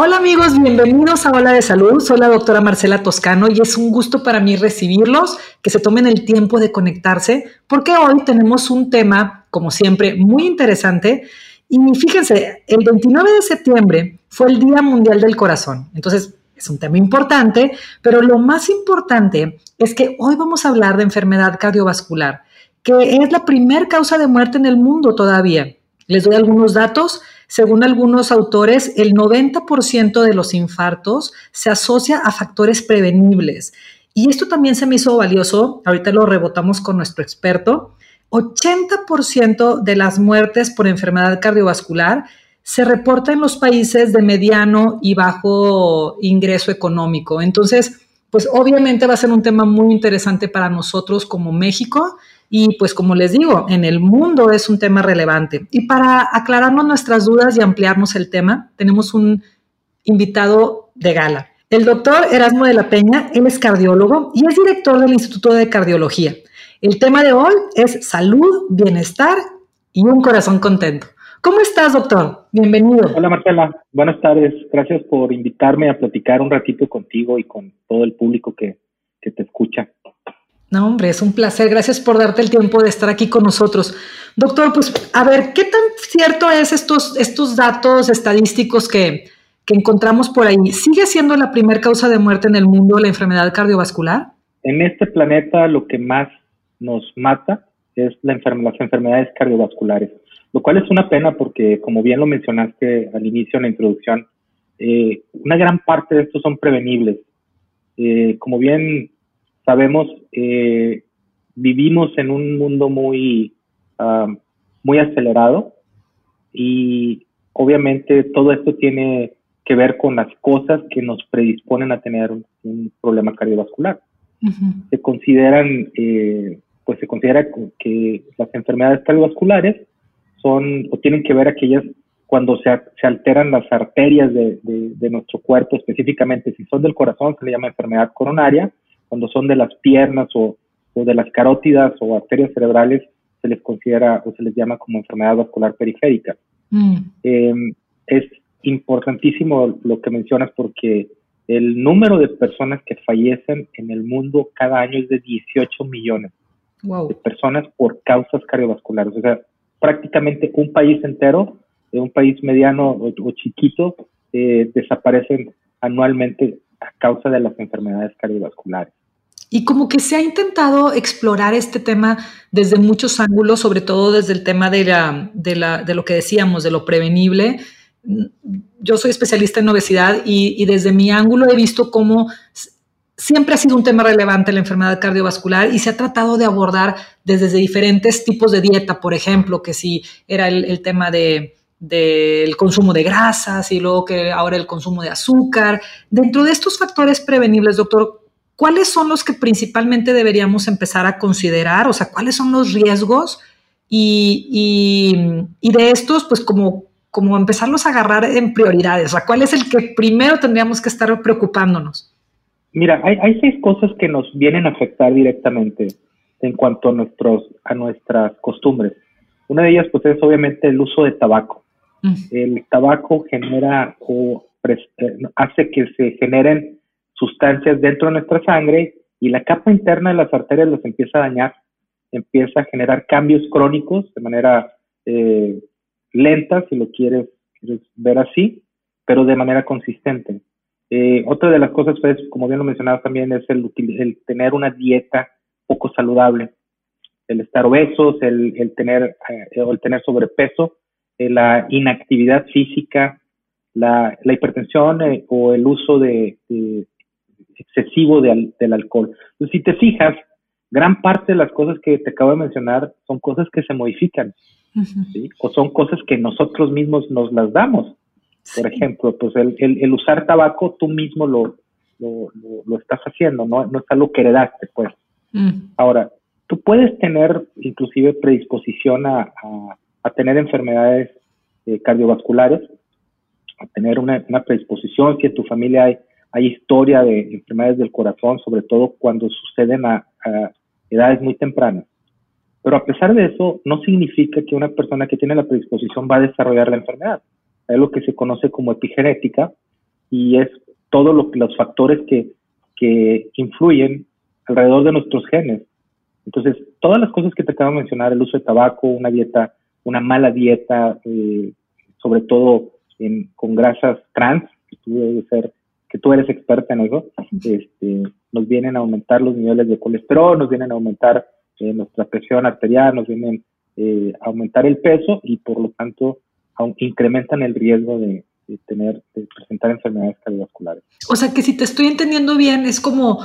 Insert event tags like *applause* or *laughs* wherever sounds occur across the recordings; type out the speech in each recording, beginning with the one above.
Hola amigos, bienvenidos a Hola de Salud. Soy la doctora Marcela Toscano y es un gusto para mí recibirlos, que se tomen el tiempo de conectarse, porque hoy tenemos un tema, como siempre, muy interesante. Y fíjense, el 29 de septiembre fue el Día Mundial del Corazón. Entonces, es un tema importante, pero lo más importante es que hoy vamos a hablar de enfermedad cardiovascular, que es la primer causa de muerte en el mundo todavía. Les doy algunos datos. Según algunos autores, el 90% de los infartos se asocia a factores prevenibles. Y esto también se me hizo valioso, ahorita lo rebotamos con nuestro experto. 80% de las muertes por enfermedad cardiovascular se reporta en los países de mediano y bajo ingreso económico. Entonces, pues obviamente va a ser un tema muy interesante para nosotros como México y pues como les digo, en el mundo es un tema relevante. Y para aclararnos nuestras dudas y ampliarnos el tema, tenemos un invitado de gala. El doctor Erasmo de la Peña, él es cardiólogo y es director del Instituto de Cardiología. El tema de hoy es salud, bienestar y un corazón contento. ¿Cómo estás, doctor? Bienvenido. Hola, Marcela. Buenas tardes. Gracias por invitarme a platicar un ratito contigo y con todo el público que, que te escucha. No, hombre, es un placer. Gracias por darte el tiempo de estar aquí con nosotros. Doctor, pues a ver, ¿qué tan cierto es estos, estos datos estadísticos que, que encontramos por ahí? ¿Sigue siendo la primera causa de muerte en el mundo la enfermedad cardiovascular? En este planeta lo que más nos mata es la las enfermedades cardiovasculares, lo cual es una pena porque, como bien lo mencionaste al inicio en la introducción, eh, una gran parte de estos son prevenibles. Eh, como bien sabemos, eh, vivimos en un mundo muy, um, muy acelerado y obviamente todo esto tiene que ver con las cosas que nos predisponen a tener un, problema cardiovascular. Se consideran, eh, pues se considera que las enfermedades cardiovasculares son o tienen que ver aquellas cuando se, se alteran las arterias de, de, nuestro cuerpo, específicamente si son del corazón, se le llama enfermedad coronaria, cuando son de las piernas o, de las carótidas o arterias cerebrales, se les considera o se les llama como enfermedad vascular periférica. Mm. Em, es importantísimo lo que mencionas porque el número de personas que fallecen en el mundo cada año es de 18 millones de personas por causas cardiovasculares. O sea, prácticamente un país entero, un país mediano o, chiquito, eh, desaparecen anualmente a causa de las enfermedades cardiovasculares. Y como que se ha intentado explorar este tema desde muchos ángulos, sobre todo desde el tema de, la, de, la, de lo que decíamos, de lo prevenible. Yo soy especialista en obesidad y, y desde mi ángulo he visto cómo siempre ha sido un tema relevante la enfermedad cardiovascular y se ha tratado de abordar desde diferentes tipos de dieta, por ejemplo, que si era el, el tema de, del consumo de grasas y luego que ahora el consumo de azúcar. Dentro de estos factores prevenibles, doctor, ¿cuáles son los que principalmente deberíamos empezar a considerar? O sea, ¿cuáles son los riesgos? Y, y, de estos, pues como, como empezarlos a agarrar en prioridades. O sea, ¿cuál es el que primero tendríamos que estar preocupándonos? Mira, hay, hay seis cosas que nos vienen a afectar directamente en cuanto a, nuestros, a nuestras costumbres. Una de ellas, pues, es obviamente el uso de tabaco. El tabaco genera o eh, hace que se generen sustancias dentro de nuestra sangre y la capa interna de las arterias los empieza a dañar, empieza a generar cambios crónicos de manera eh, lenta, si lo quieres, ver así, pero de manera consistente. Eh, otra de las cosas, pues, como bien lo mencionabas también, es el, el tener una dieta poco saludable, el estar obesos, el, el tener, o el tener sobrepeso, eh, la inactividad física, la, hipertensión eh, o el uso de, excesivo del alcohol. Entonces, si te fijas, gran parte de las cosas que te acabo de mencionar son cosas que se modifican, o son cosas que nosotros mismos nos las damos. Por ejemplo, pues el, usar tabaco tú mismo lo, lo, estás haciendo, ¿no? no es algo que heredaste, pues. Mm. Ahora, tú puedes tener inclusive predisposición a, tener enfermedades eh, cardiovasculares, a tener una, predisposición, si en tu familia hay, historia de enfermedades del corazón, sobre todo cuando suceden a, edades muy tempranas. Pero a pesar de eso, no significa que una persona que tiene la predisposición va a desarrollar la enfermedad. Hay lo que se conoce como epigenética y es todos los factores que, que influyen alrededor de nuestros genes. Entonces, todas las cosas que te acabo de mencionar, el uso de tabaco, una dieta, una mala dieta, eh, sobre todo con grasas trans, que tú ser, que tú eres experta en eso, este, nos vienen a aumentar los niveles de colesterol, nos vienen a aumentar eh, nuestra presión arterial, nos vienen eh, a aumentar el peso y por lo tanto incrementan el riesgo de, de tener, de presentar enfermedades cardiovasculares. O sea que si te estoy entendiendo bien, es como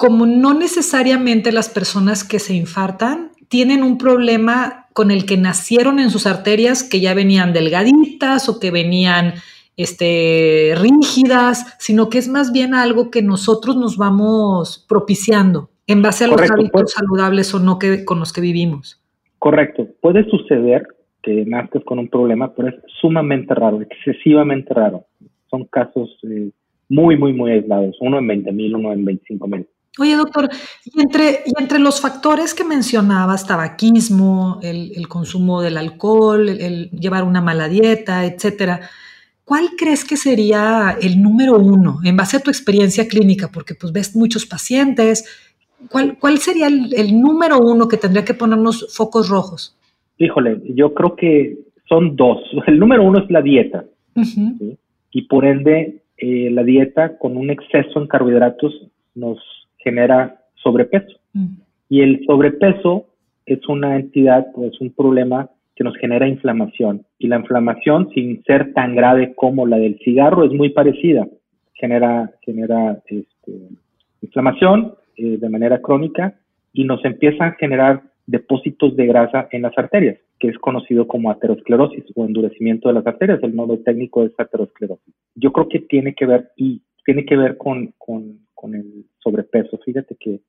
como no necesariamente las personas que se infartan tienen un problema con el que nacieron en sus arterias que ya venían delgaditas o que venían este, rígidas, sino que es más bien algo que nosotros nos vamos propiciando en base a los hábitos pues. saludables o no que, con los que vivimos. Correcto. Puede suceder que nazcas con un problema, pero es sumamente raro, excesivamente raro. Son casos eh, muy, muy, muy aislados. Uno en 20 mil, uno en 25 mil. Oye, doctor, y entre, y entre los factores que mencionabas, tabaquismo, el, consumo del alcohol, el, llevar una mala dieta, etcétera, ¿cuál crees que sería el número uno en base a tu experiencia clínica? Porque pues ves muchos pacientes. ¿Cuál, cuál sería el, número uno que tendría que ponernos focos rojos? Híjole, yo creo que son dos. *laughs* El número uno es la dieta. Y por ende, eh, la dieta con un exceso en carbohidratos nos genera sobrepeso. Mm. Y el sobrepeso es una entidad, pues un problema que nos genera inflamación. Y la inflamación, sin ser tan grave como la del cigarro, es muy parecida. Genera, genera este, inflamación eh, de manera crónica y nos empiezan a generar depósitos de grasa en las arterias, que es conocido como aterosclerosis o endurecimiento de las arterias. El nombre técnico es aterosclerosis. Yo creo que tiene que ver y tiene que ver con, con, con el sobrepeso? Fíjate que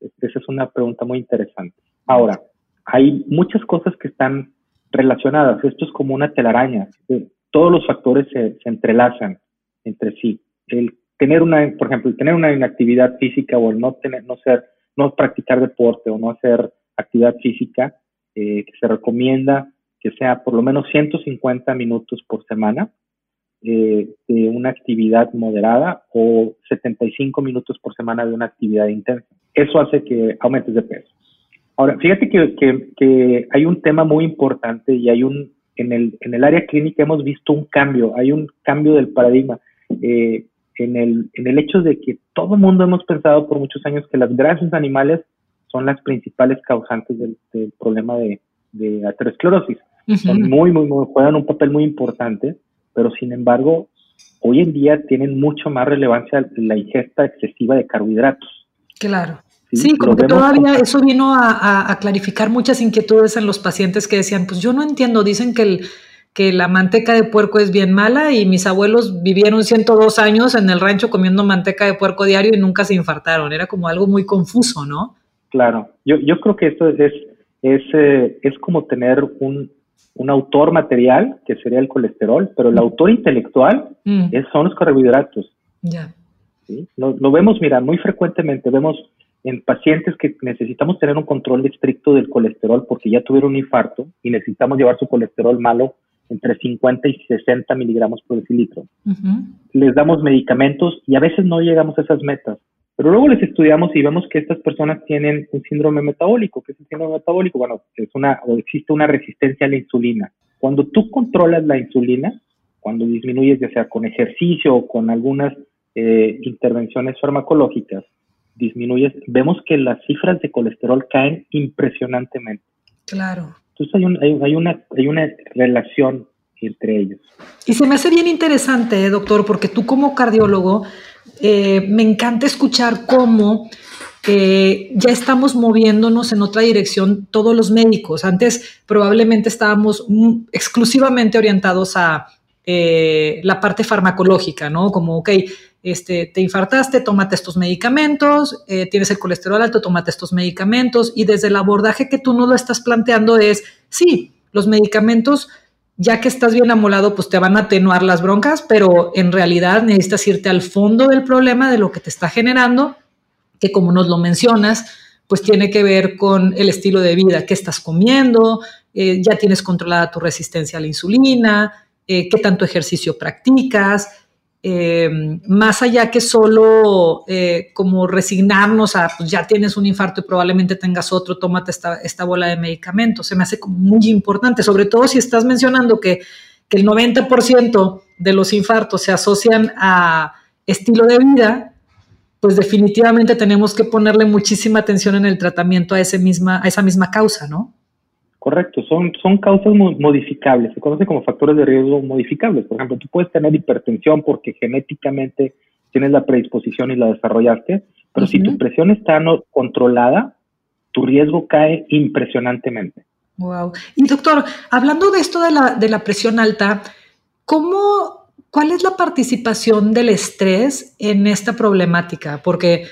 esa es una pregunta muy interesante. Ahora, hay muchas cosas que están relacionadas. Esto es como una telaraña. Todos los factores se, entrelazan entre sí. El tener una, por ejemplo, el tener una inactividad física o el no tener, no ser, no practicar deporte o no hacer actividad física, eh, que se recomienda que sea por lo menos 150 minutos por semana, eh, de una actividad moderada o 75 minutos por semana de una actividad intensa. Eso hace que aumentes de peso. Ahora, fíjate que, que, hay un tema muy importante y hay un, en el, en el área clínica hemos visto un cambio, hay un cambio del paradigma. Eh, en, el, en el hecho de que todo el mundo hemos pensado por muchos años que las grasas animales son las principales causantes del, problema de, de aterosclerosis. Son muy, muy, muy, juegan un papel muy importante, pero sin embargo, hoy en día tienen mucho más relevancia la ingesta excesiva de carbohidratos. Claro. Sí, como que todavía eso vino a, clarificar muchas inquietudes en los pacientes que decían, pues yo no entiendo, dicen que, el, que la manteca de puerco es bien mala y mis abuelos vivieron 102 años en el rancho comiendo manteca de puerco diario y nunca se infartaron. Era como algo muy confuso, ¿no? Claro, yo, yo creo que esto es, es, eh, es como tener un, un autor material, que sería el colesterol, pero el mm. autor intelectual mm. es, son los carbohidratos. Ya. Lo, vemos, mira, muy frecuentemente vemos en pacientes que necesitamos tener un control estricto del colesterol porque ya tuvieron un infarto y necesitamos llevar su colesterol malo entre 50 y 60 miligramos por decilitro. Les damos medicamentos y a veces no llegamos a esas metas. Pero luego les estudiamos y vemos que estas personas tienen un síndrome metabólico. ¿Qué es el síndrome metabólico? Bueno, es una, o existe una resistencia a la insulina. Cuando tú controlas la insulina, cuando disminuyes ya sea con ejercicio o con algunas eh, intervenciones farmacológicas, disminuyes, vemos que las cifras de colesterol caen impresionantemente. Claro. Entonces hay, un, hay, una, hay una relación entre ellos. Y se me hace bien interesante, eh, doctor, porque tú como cardiólogo eh, me encanta escuchar cómo eh, ya estamos moviéndonos en otra dirección todos los médicos. Antes probablemente estábamos exclusivamente orientados a eh, la parte farmacológica, ¿no? Como, ok, este, te infartaste, tómate estos medicamentos, tienes el colesterol alto, tómate estos medicamentos. Y desde el abordaje que tú no lo estás planteando es, sí, los medicamentos, ya que estás bien amolado, pues te van a atenuar las broncas, pero en realidad necesitas irte al fondo del problema de lo que te está generando, que como nos lo mencionas, pues tiene que ver con el estilo de vida, qué estás comiendo, eh, ya tienes controlada tu resistencia a la insulina, eh, qué tanto ejercicio practicas, eh, más allá que solo como resignarnos a, pues ya tienes un infarto y probablemente tengas otro, tómate esta, esta bola de medicamentos. Se me hace muy importante, sobre todo si estás mencionando que, que el 90% de los infartos se asocian a estilo de vida, pues definitivamente tenemos que ponerle muchísima atención en el tratamiento a, ese misma, a esa misma causa, ¿no? Correcto, son, son causas modificables, se conocen como factores de riesgo modificables. Por ejemplo, tú puedes tener hipertensión porque genéticamente tienes la predisposición y la desarrollaste, pero si tu presión está no controlada, tu riesgo cae impresionantemente. Wow. Y doctor, hablando de esto de la, de la presión alta, ¿cómo ¿Cuál es la participación del estrés en esta problemática? Porque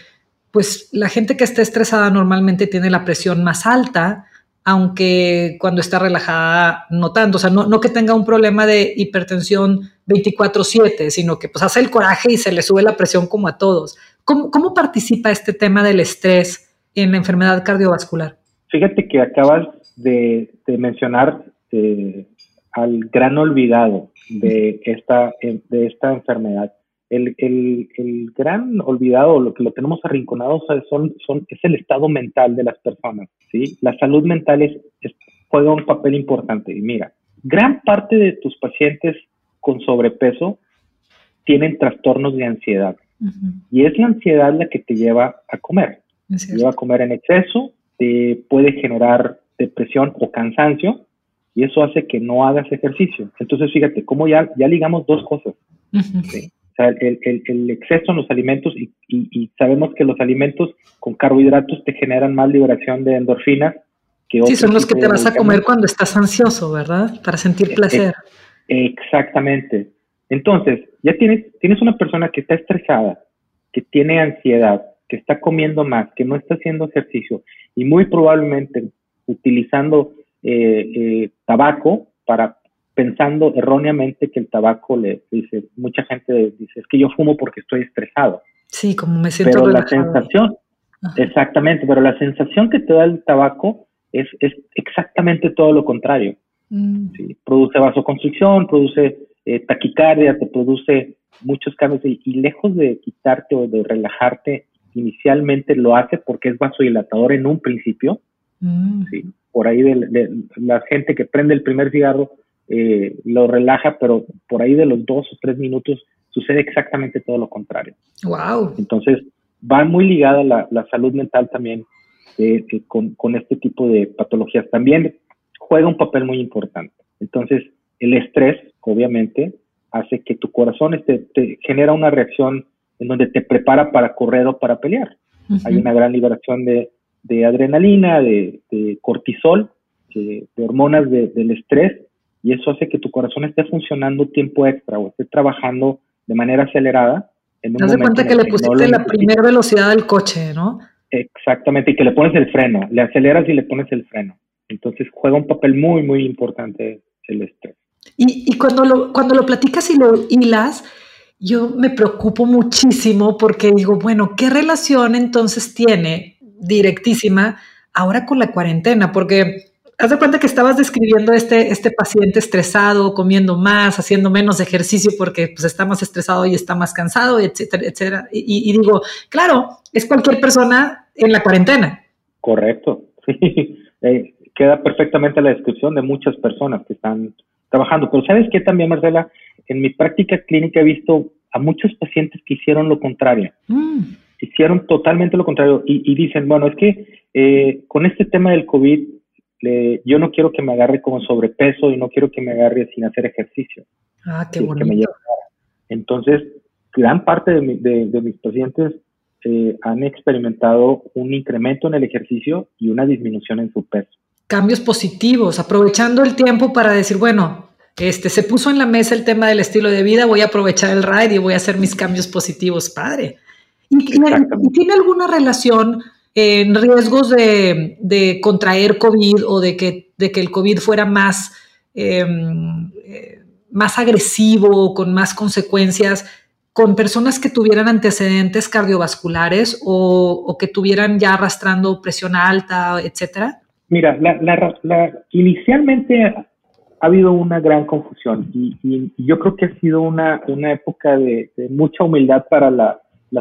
pues la gente que está estresada normalmente tiene la presión más alta, aunque cuando está relajada no tanto, o sea, no, que tenga un problema de hipertensión 24/7, sino que pues hace el coraje y se le sube la presión como a todos. ¿Cómo, participa este tema del estrés en la enfermedad cardiovascular? Fíjate que acabas de, mencionar eh, al gran olvidado de esta, de esta enfermedad. El, el, el, gran olvidado, lo que lo tenemos arrinconado, son, son, es el estado mental de las personas. ¿sí? La salud mental es, juega un papel importante. Y mira, gran parte de tus pacientes con sobrepeso tienen trastornos de ansiedad. Y es la ansiedad la que te lleva a comer. Te lleva a comer en exceso, te puede generar depresión o cansancio y eso hace que no hagas ejercicio. Entonces, fíjate, cómo ya, ya ligamos dos cosas. O sea, el, el, exceso en los alimentos y, y, sabemos que los alimentos con carbohidratos te generan más liberación de endorfinas. Que sí, son los que te vas a comer cuando estás ansioso, ¿verdad? Para sentir placer. Exactamente. Entonces, ya tienes, tienes una persona que está estresada, que tiene ansiedad, que está comiendo más, que no está haciendo ejercicio y muy probablemente utilizando eh, eh, tabaco para pensando erróneamente que el tabaco le dice, mucha gente dice, es que yo fumo porque estoy estresado. Sí, como me siento Pero la sensación, exactamente, pero la sensación que te da el tabaco es, es exactamente todo lo contrario. Mm. Produce vasoconstricción, produce eh, taquicardia, te produce muchos cambios y, y, lejos de quitarte o de relajarte, inicialmente lo hace porque es vasodilatador en un principio, mm. ¿sí? por ahí de, la gente que prende el primer cigarro eh, lo relaja, pero por ahí de los dos o tres minutos sucede exactamente todo lo contrario. Wow. Entonces, va muy ligada la, la salud mental también eh, eh, con, con, este tipo de patologías. También juega un papel muy importante. Entonces, el estrés, obviamente, hace que tu corazón este, te genera una reacción en donde te prepara para correr o para pelear. Hay una gran liberación de, de adrenalina, de, cortisol, de, hormonas del estrés, y eso hace que tu corazón esté funcionando tiempo extra o esté trabajando de manera acelerada. En un Haz cuenta que le pusiste la primera velocidad del coche, ¿no? Exactamente, y que le pones el freno, le aceleras y le pones el freno. Entonces juega un papel muy, muy importante el estrés. Y, y cuando, lo, cuando lo platicas y lo hilas, yo me preocupo muchísimo porque digo, bueno, ¿qué relación entonces tiene directísima ahora con la cuarentena, porque haz de cuenta que estabas describiendo este, este paciente estresado, comiendo más, haciendo menos ejercicio porque pues, está más estresado y está más cansado, etcétera, etcétera. Y, digo, claro, es cualquier persona en la cuarentena. Correcto, *laughs* eh, queda perfectamente la descripción de muchas personas que están trabajando. Pero ¿sabes qué también, Marcela? En mi práctica clínica he visto a muchos pacientes que hicieron lo contrario. Mm hicieron totalmente lo contrario y, dicen, bueno, es que eh, con este tema del COVID, yo no quiero que me agarre como sobrepeso y no quiero que me agarre sin hacer ejercicio. Ah, qué bonito. Entonces, gran parte de, mis pacientes eh, han experimentado un incremento en el ejercicio y una disminución en su peso. Cambios positivos, aprovechando el tiempo para decir, bueno, este, se puso en la mesa el tema del estilo de vida, voy a aprovechar el ride y voy a hacer mis cambios positivos, padre. ¿Y, tiene alguna relación en riesgos de, contraer COVID o de que, el COVID fuera más, em, eh, más agresivo, con más consecuencias, con personas que tuvieran antecedentes cardiovasculares o, que tuvieran ya arrastrando presión alta, etcétera? Mira, inicialmente ha habido una gran confusión y, yo creo que ha sido una, época de, mucha humildad para la,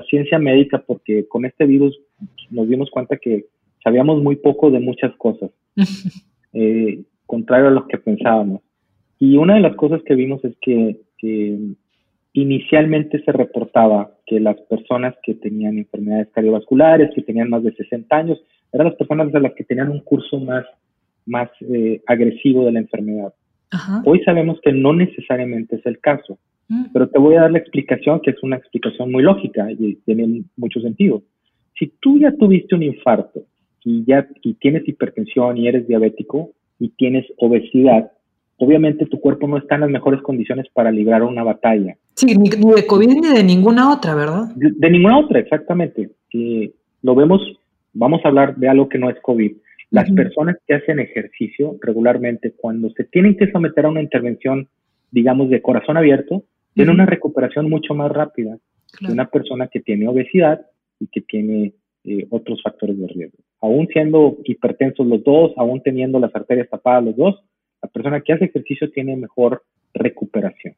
ciencia médica porque con este virus nos dimos cuenta que sabíamos muy poco de muchas cosas, *laughs* eh, contrario a lo que pensábamos. Y una de las cosas que vimos es que inicialmente se reportaba que las personas que tenían enfermedades cardiovasculares, que tenían más de 60 años, eran las personas de las que tenían un curso más, más eh, agresivo de la enfermedad. Hoy sabemos que no necesariamente es el caso. Pero te voy a dar la explicación, que es una explicación muy lógica y tiene mucho sentido. Si tú ya tuviste un infarto y ya y tienes hipertensión y eres diabético y tienes obesidad, obviamente tu cuerpo no está en las mejores condiciones para librar una batalla. Sí, ni, de COVID ni de ninguna otra, ¿verdad? De, ninguna otra, exactamente. Y lo vemos, vamos a hablar de algo que no es COVID. Las personas que hacen ejercicio regularmente, cuando se tienen que someter a una intervención, digamos, de corazón abierto, tienen una recuperación mucho más rápida que una persona que tiene obesidad y que tiene eh, otros factores de riesgo. Aún siendo hipertensos los dos, aún teniendo las arterias tapadas los dos, la persona que hace ejercicio tiene mejor recuperación.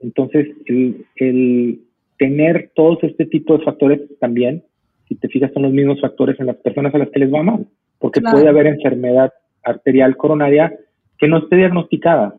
Entonces, el, tener todos este tipo de factores también, si te fijas, son los mismos factores en las personas a las que les va mal, porque puede haber enfermedad arterial coronaria que no esté diagnosticada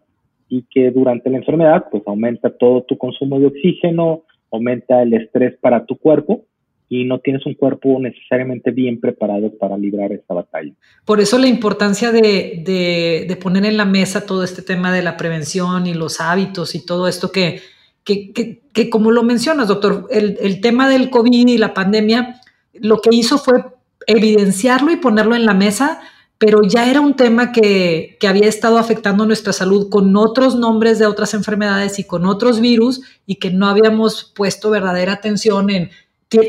y que durante la enfermedad pues aumenta todo tu consumo de oxígeno, aumenta el estrés para tu cuerpo y no tienes un cuerpo necesariamente bien preparado para librar esta batalla. Por eso la importancia de, poner en la mesa todo este tema de la prevención y los hábitos y todo esto que, que, como lo mencionas, doctor, el, tema del COVID y la pandemia, lo que hizo fue evidenciarlo y ponerlo en la mesa, pero ya era un tema que, que, había estado afectando nuestra salud con otros nombres de otras enfermedades y con otros virus y que no habíamos puesto verdadera atención en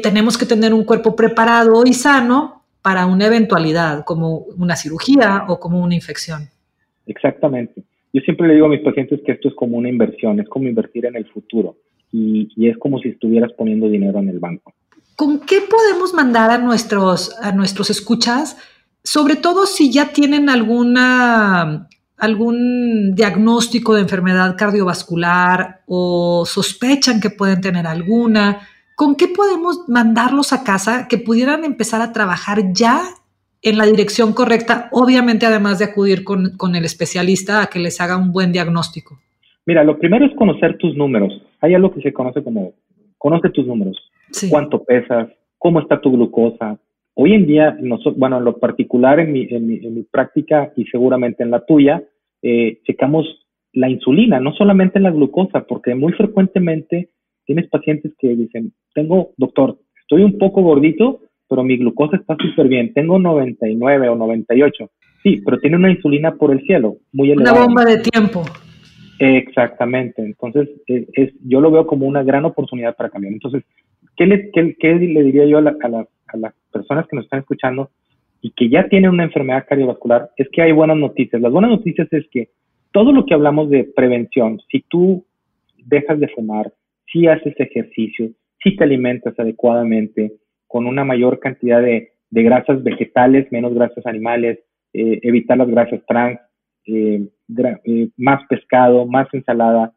tenemos que tener un cuerpo preparado y sano para una eventualidad, como una cirugía o como una infección. Exactamente. Yo siempre le digo a mis pacientes que esto es como una inversión, es como invertir en el futuro y, es como si estuvieras poniendo dinero en el banco. ¿Con qué podemos mandar a nuestros, a nuestros escuchas? Sobre todo si ya tienen alguna, algún diagnóstico de enfermedad cardiovascular o sospechan que pueden tener alguna ¿con qué podemos mandarlos a casa que pudieran empezar a trabajar ya en la dirección correcta? Obviamente, además de acudir con, el especialista a que les haga un buen diagnóstico. Mira, lo primero es conocer tus números. Hay algo que se conoce como, conoce tus números. ¿Cuánto pesas? ¿Cómo está tu glucosa? Hoy en día, nosotros, bueno, en lo particular en mi, práctica y seguramente en la tuya, eh, checamos la insulina, no solamente la glucosa, porque muy frecuentemente tienes pacientes que dicen, tengo, doctor, estoy un poco gordito, pero mi glucosa está súper bien, tengo 99 o 98. Sí, pero tiene una insulina por el cielo, muy elevada. Una bomba de tiempo. Exactamente, entonces es, yo lo veo como una gran oportunidad para cambiar. Entonces, ¿qué le, qué, le diría yo a, a las personas que nos están escuchando y que ya tienen una enfermedad cardiovascular? Es que hay buenas noticias. Las buenas noticias es que todo lo que hablamos de prevención, si tú dejas de fumar, si haces ejercicio, si te alimentas adecuadamente, con una mayor cantidad de, grasas vegetales, menos grasas animales, eh, evitar las grasas trans, eh, eh, más pescado, más ensalada,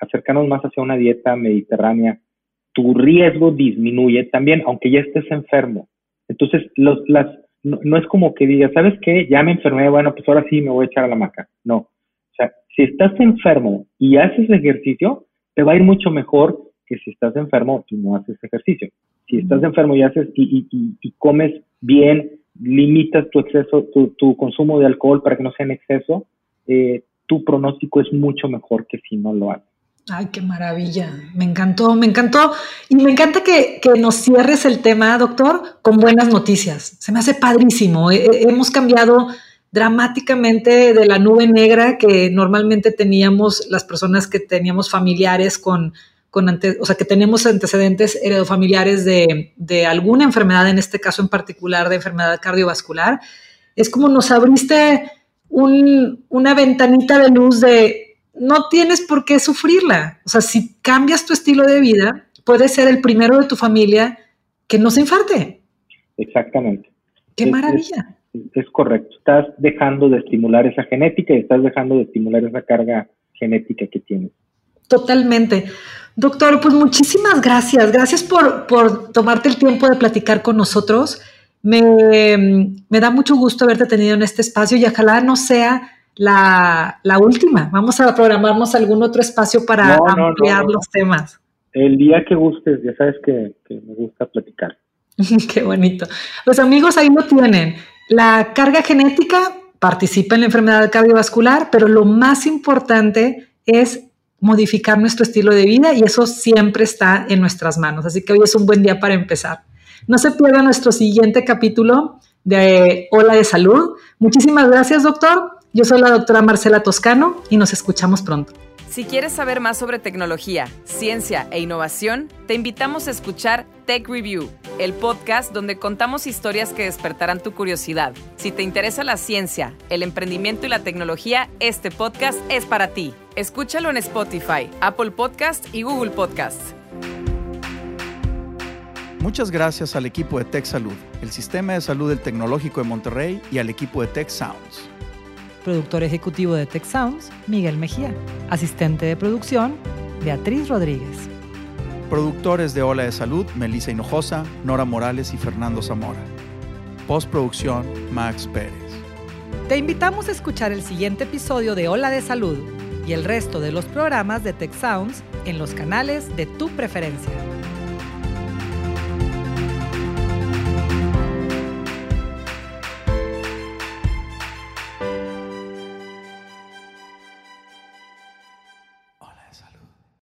acercarnos más hacia una dieta mediterránea, tu riesgo disminuye también, aunque ya estés enfermo. Entonces, los, las, no, no, es como que digas, ¿sabes qué? Ya me enfermé, bueno, pues ahora sí me voy a echar a la maca. No. O sea, si estás enfermo y haces ejercicio, te va a ir mucho mejor que si estás enfermo y no haces ejercicio. Si estás enfermo y haces y, comes bien, limitas tu exceso, tu, consumo de alcohol para que no sea en exceso, eh, tu pronóstico es mucho mejor que si no lo haces. Ay, qué maravilla. Me encantó, me encantó. Y me encanta que, nos cierres el tema, doctor, con buenas noticias. Se me hace padrísimo. hemos cambiado dramáticamente de la nube negra que normalmente teníamos las personas que teníamos familiares con, con o sea, que tenemos antecedentes heredofamiliares de, de alguna enfermedad, en este caso en particular de enfermedad cardiovascular. Es como nos abriste un, una ventanita de luz de no tienes por qué sufrirla. O sea, si cambias tu estilo de vida, puedes ser el primero de tu familia que no se infarte. Exactamente. ¡Qué maravilla! es, correcto. Estás dejando de estimular esa genética y estás dejando de estimular esa carga genética que tienes. Totalmente. Doctor, pues muchísimas gracias. Gracias por, por tomarte el tiempo de platicar con nosotros. Me, me, da mucho gusto haberte tenido en este espacio y ojalá no sea la, la última. Vamos a programarnos algún otro espacio para ampliar los temas. El día que gustes, ya sabes que, que me gusta platicar. *laughs* Qué bonito. Los amigos ahí lo tienen. La carga genética participa en la enfermedad cardiovascular, pero lo más importante es modificar nuestro estilo de vida y eso siempre está en nuestras manos. Así que hoy es un buen día para empezar. No se pierda nuestro siguiente capítulo de Hola de Salud. Muchísimas gracias, doctor. Yo soy la doctora Marcela Toscano y nos escuchamos pronto. Si quieres saber más sobre tecnología, ciencia e innovación, te invitamos a escuchar Tech Review, el podcast donde contamos historias que despertarán tu curiosidad. Si te interesa la ciencia, el emprendimiento y la tecnología, este podcast es para ti. Escúchalo en Spotify, Apple Podcast y Google Podcast. Muchas gracias al equipo de Tech Salud, el Sistema de Salud del Tecnológico de Monterrey y al equipo de Tech Sounds productor ejecutivo de Tech Sounds, Miguel Mejía, asistente de producción, Beatriz Rodríguez. Productores de Ola de Salud, Melissa Hinojosa, Nora Morales y Fernando Zamora. Postproducción, Max Pérez. Te invitamos a escuchar el siguiente episodio de Ola de Salud y el resto de los programas de Tech Sounds en los canales de tu preferencia.